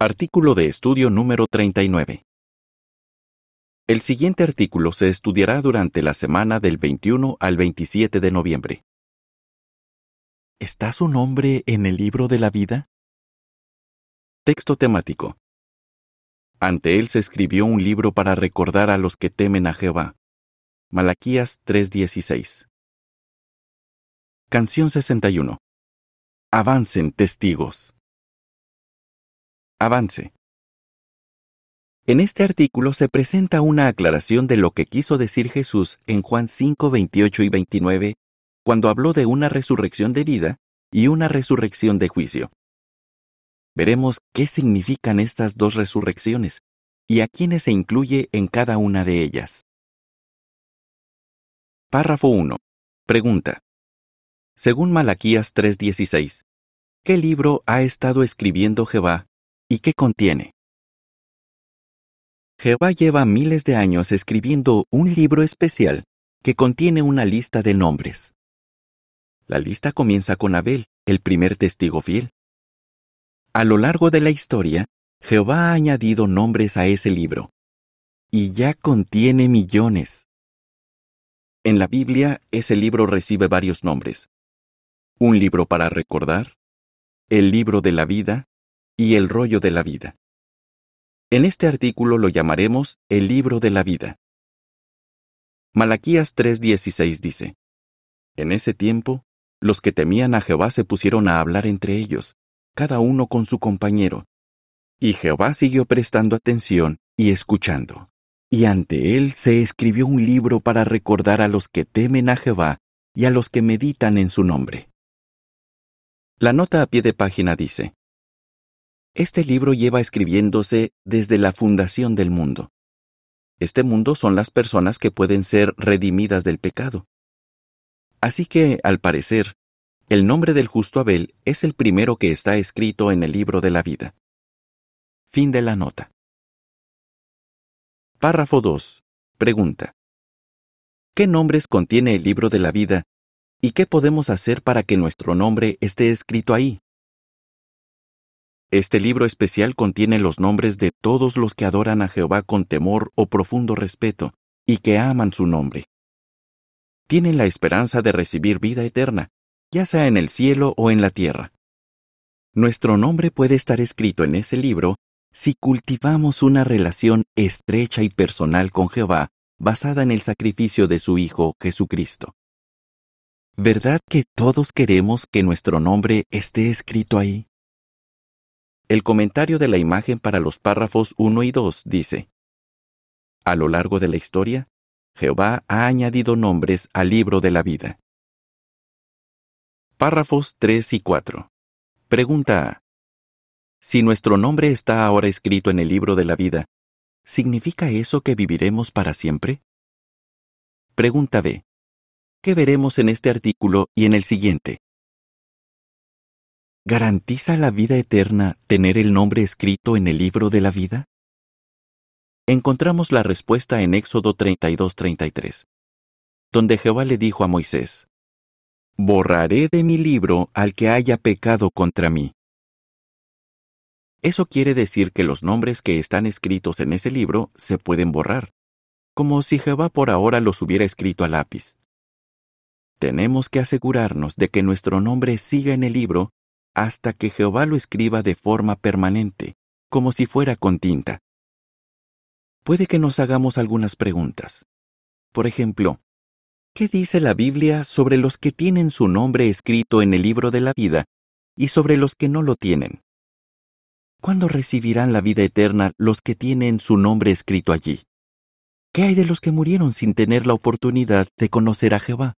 Artículo de estudio número 39. El siguiente artículo se estudiará durante la semana del 21 al 27 de noviembre. ¿Está su nombre en el libro de la vida? Texto temático. Ante él se escribió un libro para recordar a los que temen a Jehová. Malaquías 3:16. Canción 61. Avancen testigos. Avance. En este artículo se presenta una aclaración de lo que quiso decir Jesús en Juan 5, 28 y 29, cuando habló de una resurrección de vida y una resurrección de juicio. Veremos qué significan estas dos resurrecciones y a quiénes se incluye en cada una de ellas. Párrafo 1. Pregunta. Según Malaquías 3:16, ¿qué libro ha estado escribiendo Jehová ¿Y qué contiene? Jehová lleva miles de años escribiendo un libro especial que contiene una lista de nombres. La lista comienza con Abel, el primer testigo fiel. A lo largo de la historia, Jehová ha añadido nombres a ese libro, y ya contiene millones. En la Biblia, ese libro recibe varios nombres. Un libro para recordar, el libro de la vida, y el rollo de la vida. En este artículo lo llamaremos el libro de la vida. Malaquías 3:16 dice, En ese tiempo, los que temían a Jehová se pusieron a hablar entre ellos, cada uno con su compañero. Y Jehová siguió prestando atención y escuchando. Y ante él se escribió un libro para recordar a los que temen a Jehová y a los que meditan en su nombre. La nota a pie de página dice, este libro lleva escribiéndose desde la fundación del mundo. Este mundo son las personas que pueden ser redimidas del pecado. Así que, al parecer, el nombre del justo Abel es el primero que está escrito en el libro de la vida. Fin de la nota. Párrafo 2. Pregunta. ¿Qué nombres contiene el libro de la vida y qué podemos hacer para que nuestro nombre esté escrito ahí? Este libro especial contiene los nombres de todos los que adoran a Jehová con temor o profundo respeto y que aman su nombre. Tienen la esperanza de recibir vida eterna, ya sea en el cielo o en la tierra. Nuestro nombre puede estar escrito en ese libro si cultivamos una relación estrecha y personal con Jehová basada en el sacrificio de su Hijo Jesucristo. ¿Verdad que todos queremos que nuestro nombre esté escrito ahí? El comentario de la imagen para los párrafos 1 y 2 dice, A lo largo de la historia, Jehová ha añadido nombres al libro de la vida. Párrafos 3 y 4. Pregunta A. Si nuestro nombre está ahora escrito en el libro de la vida, ¿significa eso que viviremos para siempre? Pregunta B. ¿Qué veremos en este artículo y en el siguiente? ¿Garantiza la vida eterna tener el nombre escrito en el libro de la vida? Encontramos la respuesta en Éxodo 32-33, donde Jehová le dijo a Moisés, Borraré de mi libro al que haya pecado contra mí. Eso quiere decir que los nombres que están escritos en ese libro se pueden borrar, como si Jehová por ahora los hubiera escrito a lápiz. Tenemos que asegurarnos de que nuestro nombre siga en el libro hasta que Jehová lo escriba de forma permanente, como si fuera con tinta. Puede que nos hagamos algunas preguntas. Por ejemplo, ¿qué dice la Biblia sobre los que tienen su nombre escrito en el libro de la vida y sobre los que no lo tienen? ¿Cuándo recibirán la vida eterna los que tienen su nombre escrito allí? ¿Qué hay de los que murieron sin tener la oportunidad de conocer a Jehová?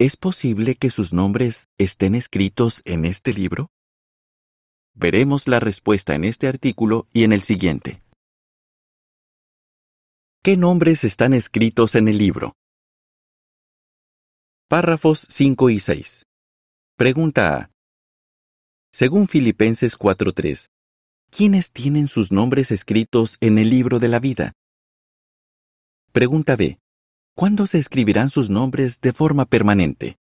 ¿Es posible que sus nombres estén escritos en este libro? Veremos la respuesta en este artículo y en el siguiente. ¿Qué nombres están escritos en el libro? Párrafos 5 y 6. Pregunta A. Según Filipenses 4.3, ¿quiénes tienen sus nombres escritos en el libro de la vida? Pregunta B. ¿Cuándo se escribirán sus nombres de forma permanente?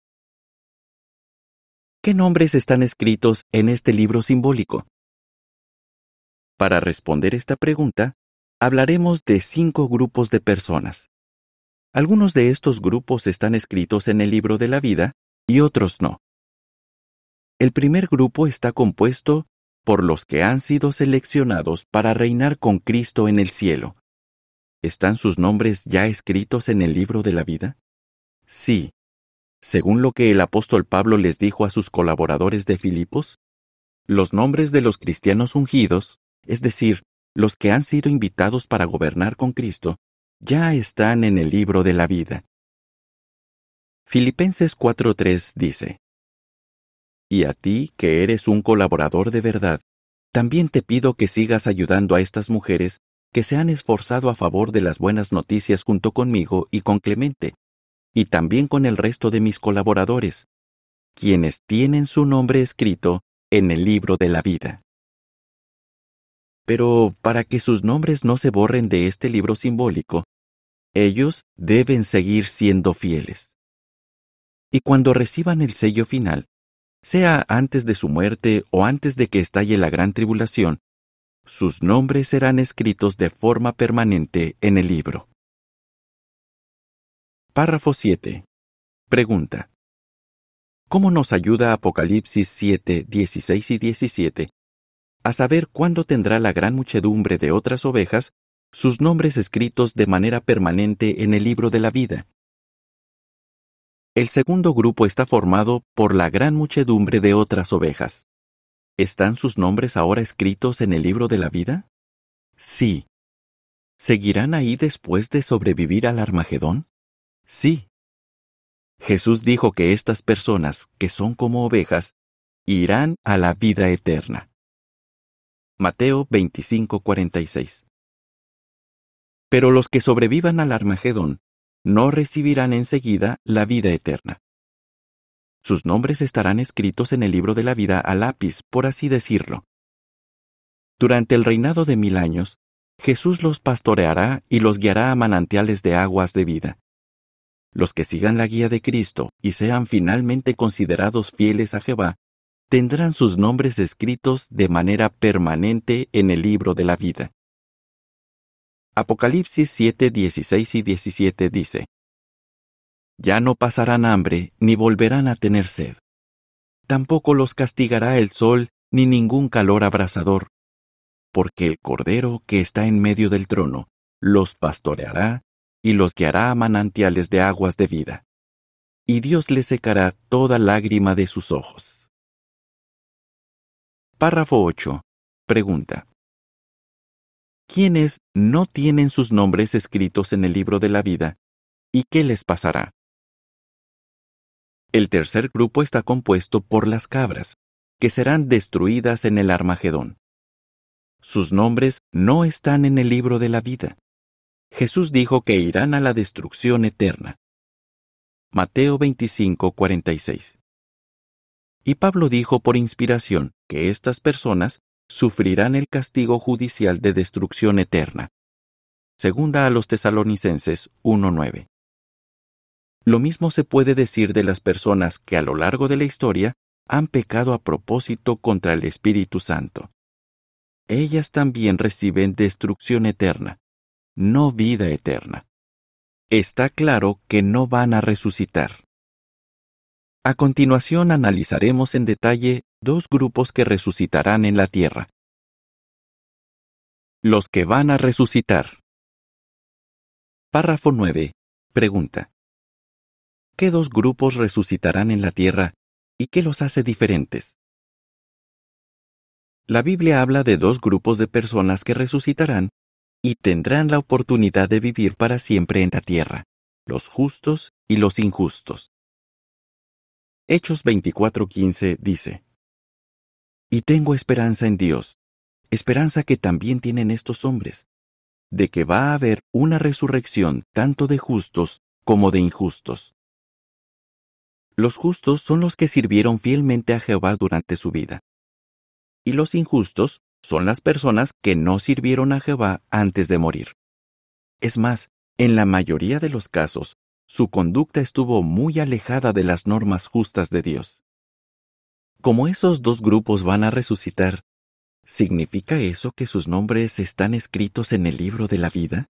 ¿Qué nombres están escritos en este libro simbólico? Para responder esta pregunta, hablaremos de cinco grupos de personas. Algunos de estos grupos están escritos en el libro de la vida y otros no. El primer grupo está compuesto por los que han sido seleccionados para reinar con Cristo en el cielo. ¿Están sus nombres ya escritos en el libro de la vida? Sí. Según lo que el apóstol Pablo les dijo a sus colaboradores de Filipos, los nombres de los cristianos ungidos, es decir, los que han sido invitados para gobernar con Cristo, ya están en el libro de la vida. Filipenses 4:3 dice, Y a ti, que eres un colaborador de verdad, también te pido que sigas ayudando a estas mujeres que se han esforzado a favor de las buenas noticias junto conmigo y con Clemente, y también con el resto de mis colaboradores, quienes tienen su nombre escrito en el libro de la vida. Pero para que sus nombres no se borren de este libro simbólico, ellos deben seguir siendo fieles. Y cuando reciban el sello final, sea antes de su muerte o antes de que estalle la gran tribulación, sus nombres serán escritos de forma permanente en el libro. Párrafo 7. Pregunta. ¿Cómo nos ayuda Apocalipsis 7, 16 y 17 a saber cuándo tendrá la gran muchedumbre de otras ovejas sus nombres escritos de manera permanente en el libro de la vida. El segundo grupo está formado por la gran muchedumbre de otras ovejas. ¿Están sus nombres ahora escritos en el libro de la vida? Sí. ¿Seguirán ahí después de sobrevivir al Armagedón? Sí. Jesús dijo que estas personas, que son como ovejas, irán a la vida eterna. Mateo 25:46. Pero los que sobrevivan al Armagedón no recibirán enseguida la vida eterna. Sus nombres estarán escritos en el libro de la vida a lápiz, por así decirlo. Durante el reinado de mil años, Jesús los pastoreará y los guiará a manantiales de aguas de vida. Los que sigan la guía de Cristo y sean finalmente considerados fieles a Jehová tendrán sus nombres escritos de manera permanente en el libro de la vida. Apocalipsis 7, 16 y 17 dice, Ya no pasarán hambre ni volverán a tener sed. Tampoco los castigará el sol ni ningún calor abrasador, porque el Cordero que está en medio del trono los pastoreará y los guiará a manantiales de aguas de vida. Y Dios les secará toda lágrima de sus ojos. Párrafo 8. Pregunta. ¿Quiénes no tienen sus nombres escritos en el libro de la vida y qué les pasará? El tercer grupo está compuesto por las cabras, que serán destruidas en el Armagedón. Sus nombres no están en el libro de la vida. Jesús dijo que irán a la destrucción eterna. Mateo 25, 46. Y Pablo dijo por inspiración que estas personas sufrirán el castigo judicial de destrucción eterna. Segunda a los tesalonicenses 1.9. Lo mismo se puede decir de las personas que a lo largo de la historia han pecado a propósito contra el Espíritu Santo. Ellas también reciben destrucción eterna, no vida eterna. Está claro que no van a resucitar. A continuación analizaremos en detalle dos grupos que resucitarán en la tierra. Los que van a resucitar. Párrafo 9. Pregunta. ¿Qué dos grupos resucitarán en la tierra y qué los hace diferentes? La Biblia habla de dos grupos de personas que resucitarán y tendrán la oportunidad de vivir para siempre en la tierra, los justos y los injustos. Hechos 24:15 dice, Y tengo esperanza en Dios, esperanza que también tienen estos hombres, de que va a haber una resurrección tanto de justos como de injustos. Los justos son los que sirvieron fielmente a Jehová durante su vida. Y los injustos son las personas que no sirvieron a Jehová antes de morir. Es más, en la mayoría de los casos, su conducta estuvo muy alejada de las normas justas de Dios. Como esos dos grupos van a resucitar, ¿Significa eso que sus nombres están escritos en el libro de la vida?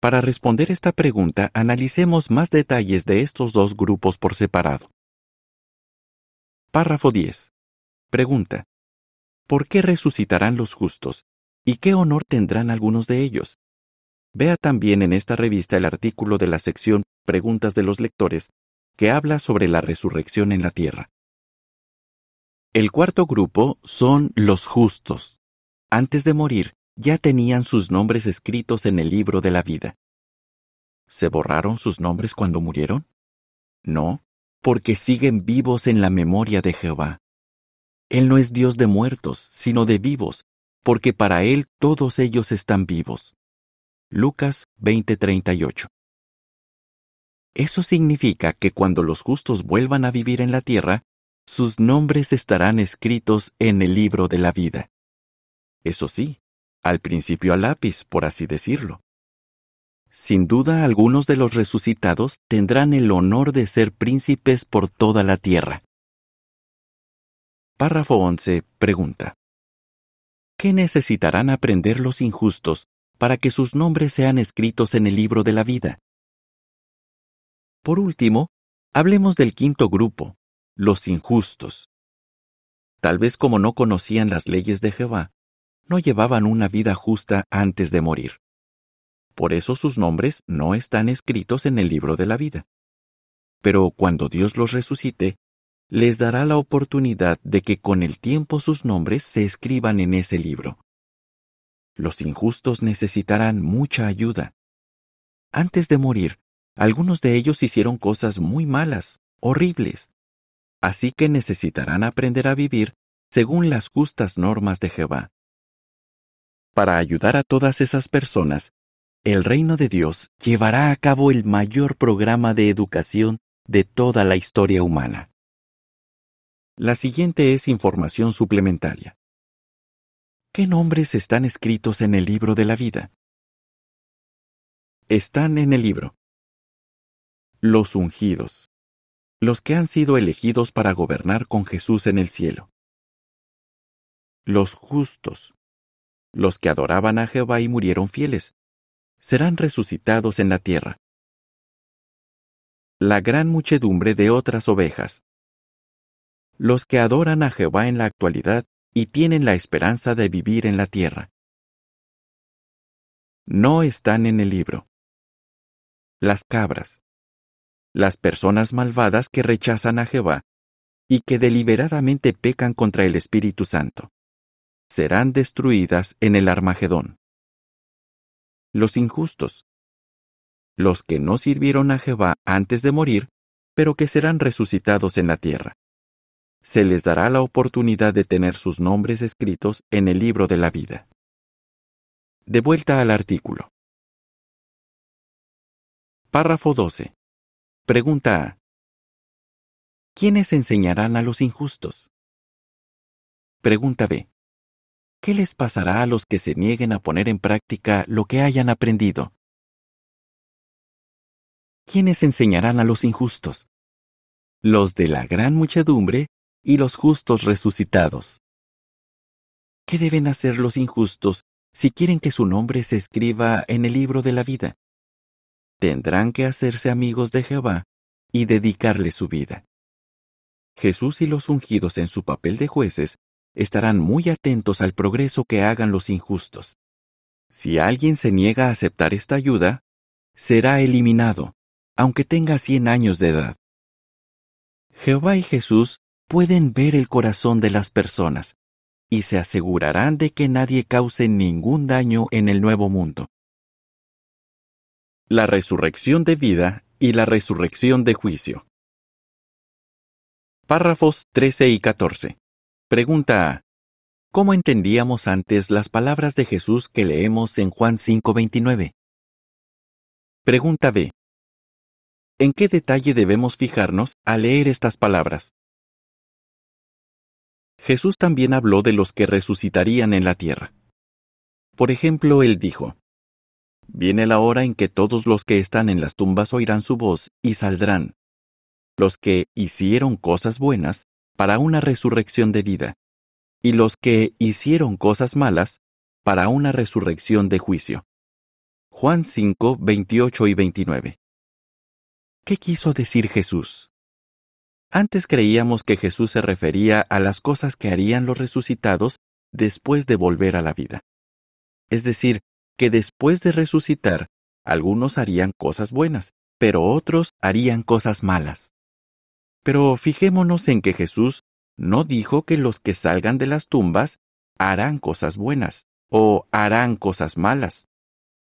Para responder esta pregunta, analicemos más detalles de estos dos grupos por separado. Párrafo 10. Pregunta. ¿Por qué resucitarán los justos? ¿Y qué honor tendrán algunos de ellos? Vea también en esta revista el artículo de la sección Preguntas de los lectores, que habla sobre la resurrección en la tierra. El cuarto grupo son los justos. Antes de morir, ya tenían sus nombres escritos en el libro de la vida. ¿Se borraron sus nombres cuando murieron? No, porque siguen vivos en la memoria de Jehová. Él no es Dios de muertos, sino de vivos, porque para Él todos ellos están vivos. Lucas 20:38 Eso significa que cuando los justos vuelvan a vivir en la tierra, sus nombres estarán escritos en el libro de la vida. Eso sí, al principio a lápiz, por así decirlo. Sin duda algunos de los resucitados tendrán el honor de ser príncipes por toda la tierra. Párrafo 11. Pregunta. ¿Qué necesitarán aprender los injustos para que sus nombres sean escritos en el libro de la vida? Por último, hablemos del quinto grupo, los injustos. Tal vez como no conocían las leyes de Jehová, no llevaban una vida justa antes de morir. Por eso sus nombres no están escritos en el libro de la vida. Pero cuando Dios los resucite, les dará la oportunidad de que con el tiempo sus nombres se escriban en ese libro. Los injustos necesitarán mucha ayuda. Antes de morir, algunos de ellos hicieron cosas muy malas, horribles. Así que necesitarán aprender a vivir según las justas normas de Jehová. Para ayudar a todas esas personas, el reino de Dios llevará a cabo el mayor programa de educación de toda la historia humana. La siguiente es información suplementaria. ¿Qué nombres están escritos en el libro de la vida? Están en el libro. Los ungidos. Los que han sido elegidos para gobernar con Jesús en el cielo. Los justos. Los que adoraban a Jehová y murieron fieles. Serán resucitados en la tierra. La gran muchedumbre de otras ovejas los que adoran a Jehová en la actualidad y tienen la esperanza de vivir en la tierra. No están en el libro. Las cabras. Las personas malvadas que rechazan a Jehová y que deliberadamente pecan contra el Espíritu Santo. Serán destruidas en el Armagedón. Los injustos. Los que no sirvieron a Jehová antes de morir, pero que serán resucitados en la tierra se les dará la oportunidad de tener sus nombres escritos en el libro de la vida. De vuelta al artículo. Párrafo 12. Pregunta A. ¿Quiénes enseñarán a los injustos? Pregunta B. ¿Qué les pasará a los que se nieguen a poner en práctica lo que hayan aprendido? ¿Quiénes enseñarán a los injustos? Los de la gran muchedumbre y los justos resucitados. ¿Qué deben hacer los injustos si quieren que su nombre se escriba en el libro de la vida? Tendrán que hacerse amigos de Jehová y dedicarle su vida. Jesús y los ungidos en su papel de jueces estarán muy atentos al progreso que hagan los injustos. Si alguien se niega a aceptar esta ayuda, será eliminado, aunque tenga cien años de edad. Jehová y Jesús pueden ver el corazón de las personas y se asegurarán de que nadie cause ningún daño en el nuevo mundo. La resurrección de vida y la resurrección de juicio. Párrafos 13 y 14. Pregunta. ¿Cómo entendíamos antes las palabras de Jesús que leemos en Juan 5:29? Pregunta B. ¿En qué detalle debemos fijarnos al leer estas palabras? Jesús también habló de los que resucitarían en la tierra. Por ejemplo, él dijo, Viene la hora en que todos los que están en las tumbas oirán su voz y saldrán, los que hicieron cosas buenas para una resurrección de vida, y los que hicieron cosas malas para una resurrección de juicio. Juan 5, 28 y 29. ¿Qué quiso decir Jesús? Antes creíamos que Jesús se refería a las cosas que harían los resucitados después de volver a la vida. Es decir, que después de resucitar, algunos harían cosas buenas, pero otros harían cosas malas. Pero fijémonos en que Jesús no dijo que los que salgan de las tumbas harán cosas buenas o harán cosas malas.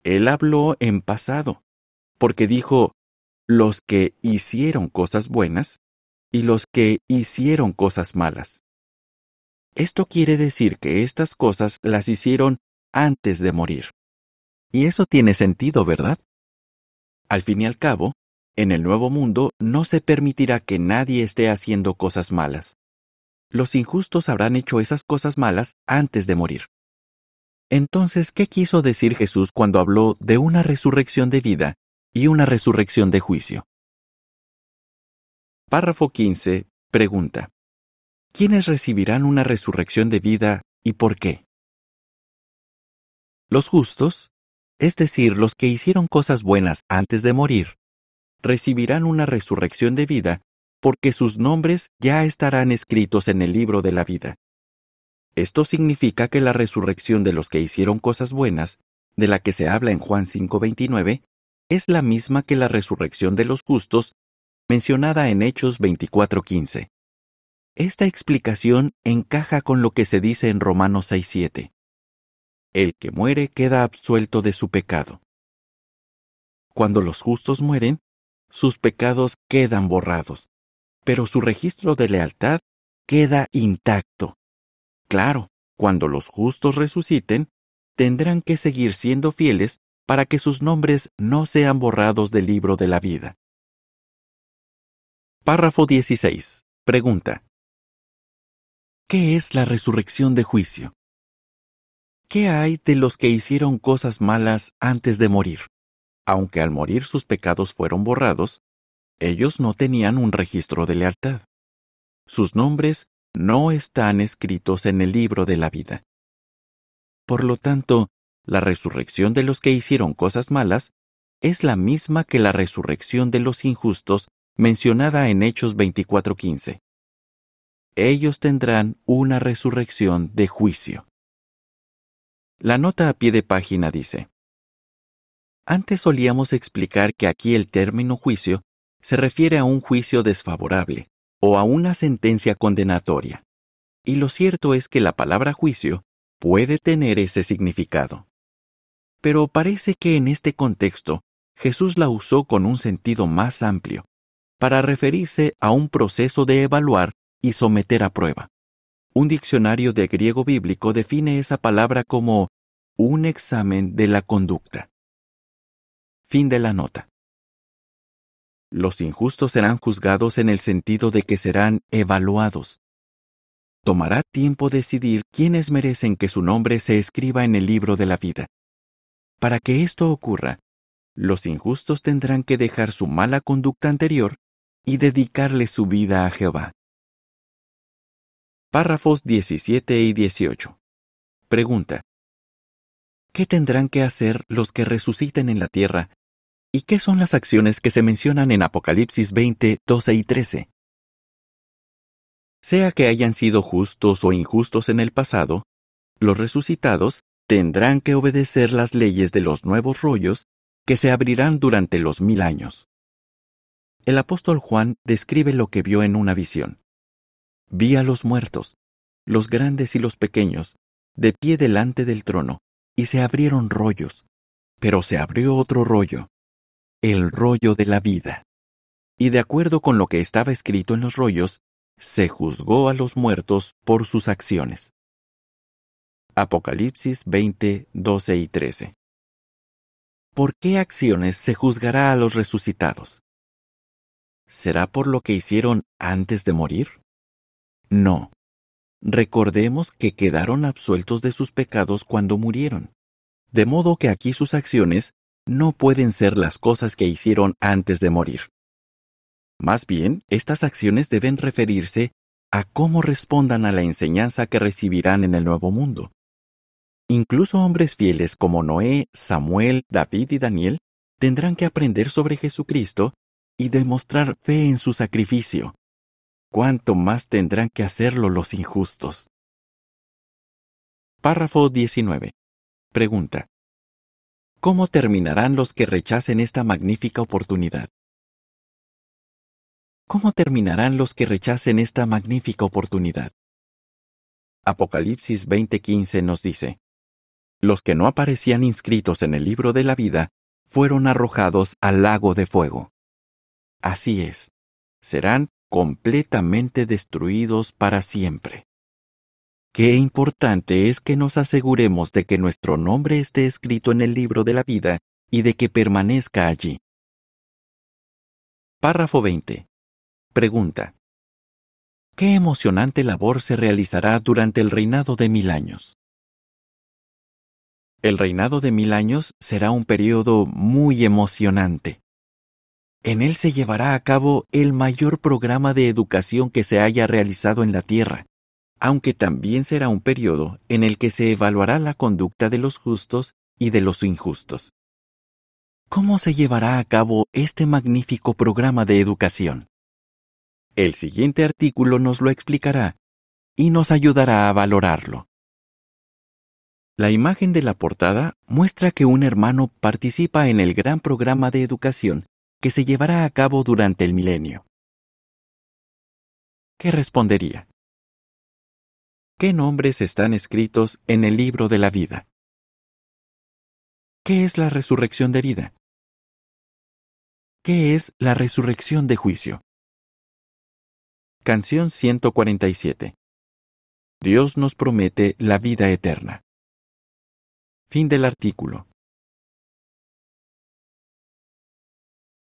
Él habló en pasado, porque dijo, los que hicieron cosas buenas y los que hicieron cosas malas. Esto quiere decir que estas cosas las hicieron antes de morir. Y eso tiene sentido, ¿verdad? Al fin y al cabo, en el nuevo mundo no se permitirá que nadie esté haciendo cosas malas. Los injustos habrán hecho esas cosas malas antes de morir. Entonces, ¿qué quiso decir Jesús cuando habló de una resurrección de vida y una resurrección de juicio? Párrafo 15. Pregunta. ¿Quiénes recibirán una resurrección de vida y por qué? Los justos, es decir, los que hicieron cosas buenas antes de morir, recibirán una resurrección de vida porque sus nombres ya estarán escritos en el libro de la vida. Esto significa que la resurrección de los que hicieron cosas buenas, de la que se habla en Juan 5:29, es la misma que la resurrección de los justos, mencionada en Hechos 24:15. Esta explicación encaja con lo que se dice en Romanos 6:7. El que muere queda absuelto de su pecado. Cuando los justos mueren, sus pecados quedan borrados, pero su registro de lealtad queda intacto. Claro, cuando los justos resuciten, tendrán que seguir siendo fieles para que sus nombres no sean borrados del libro de la vida. Párrafo 16. Pregunta. ¿Qué es la resurrección de juicio? ¿Qué hay de los que hicieron cosas malas antes de morir? Aunque al morir sus pecados fueron borrados, ellos no tenían un registro de lealtad. Sus nombres no están escritos en el libro de la vida. Por lo tanto, la resurrección de los que hicieron cosas malas es la misma que la resurrección de los injustos mencionada en Hechos 24:15. Ellos tendrán una resurrección de juicio. La nota a pie de página dice, Antes solíamos explicar que aquí el término juicio se refiere a un juicio desfavorable, o a una sentencia condenatoria. Y lo cierto es que la palabra juicio puede tener ese significado. Pero parece que en este contexto Jesús la usó con un sentido más amplio, para referirse a un proceso de evaluar y someter a prueba. Un diccionario de griego bíblico define esa palabra como un examen de la conducta. Fin de la nota. Los injustos serán juzgados en el sentido de que serán evaluados. Tomará tiempo decidir quiénes merecen que su nombre se escriba en el libro de la vida. Para que esto ocurra, los injustos tendrán que dejar su mala conducta anterior y dedicarle su vida a Jehová. Párrafos 17 y 18. Pregunta. ¿Qué tendrán que hacer los que resuciten en la tierra ¿Y qué son las acciones que se mencionan en Apocalipsis 20, 12 y 13? Sea que hayan sido justos o injustos en el pasado, los resucitados tendrán que obedecer las leyes de los nuevos rollos que se abrirán durante los mil años. El apóstol Juan describe lo que vio en una visión. Vi a los muertos, los grandes y los pequeños, de pie delante del trono, y se abrieron rollos. Pero se abrió otro rollo, el rollo de la vida. Y de acuerdo con lo que estaba escrito en los rollos, se juzgó a los muertos por sus acciones. Apocalipsis 20, 12 y 13. ¿Por qué acciones se juzgará a los resucitados? ¿Será por lo que hicieron antes de morir? No. Recordemos que quedaron absueltos de sus pecados cuando murieron, de modo que aquí sus acciones no pueden ser las cosas que hicieron antes de morir. Más bien, estas acciones deben referirse a cómo respondan a la enseñanza que recibirán en el nuevo mundo. Incluso hombres fieles como Noé, Samuel, David y Daniel tendrán que aprender sobre Jesucristo y demostrar fe en su sacrificio. ¿Cuánto más tendrán que hacerlo los injustos? Párrafo 19. Pregunta. ¿Cómo terminarán los que rechacen esta magnífica oportunidad? ¿Cómo terminarán los que rechacen esta magnífica oportunidad? Apocalipsis 20:15 nos dice, Los que no aparecían inscritos en el libro de la vida fueron arrojados al lago de fuego. Así es, serán completamente destruidos para siempre. Qué importante es que nos aseguremos de que nuestro nombre esté escrito en el libro de la vida y de que permanezca allí. Párrafo 20. Pregunta. ¿Qué emocionante labor se realizará durante el reinado de mil años? El reinado de mil años será un periodo muy emocionante. En él se llevará a cabo el mayor programa de educación que se haya realizado en la Tierra, aunque también será un periodo en el que se evaluará la conducta de los justos y de los injustos. ¿Cómo se llevará a cabo este magnífico programa de educación? El siguiente artículo nos lo explicará y nos ayudará a valorarlo. La imagen de la portada muestra que un hermano participa en el gran programa de educación que se llevará a cabo durante el milenio. ¿Qué respondería? ¿Qué nombres están escritos en el libro de la vida? ¿Qué es la resurrección de vida? ¿Qué es la resurrección de juicio? Canción 147. Dios nos promete la vida eterna. Fin del artículo.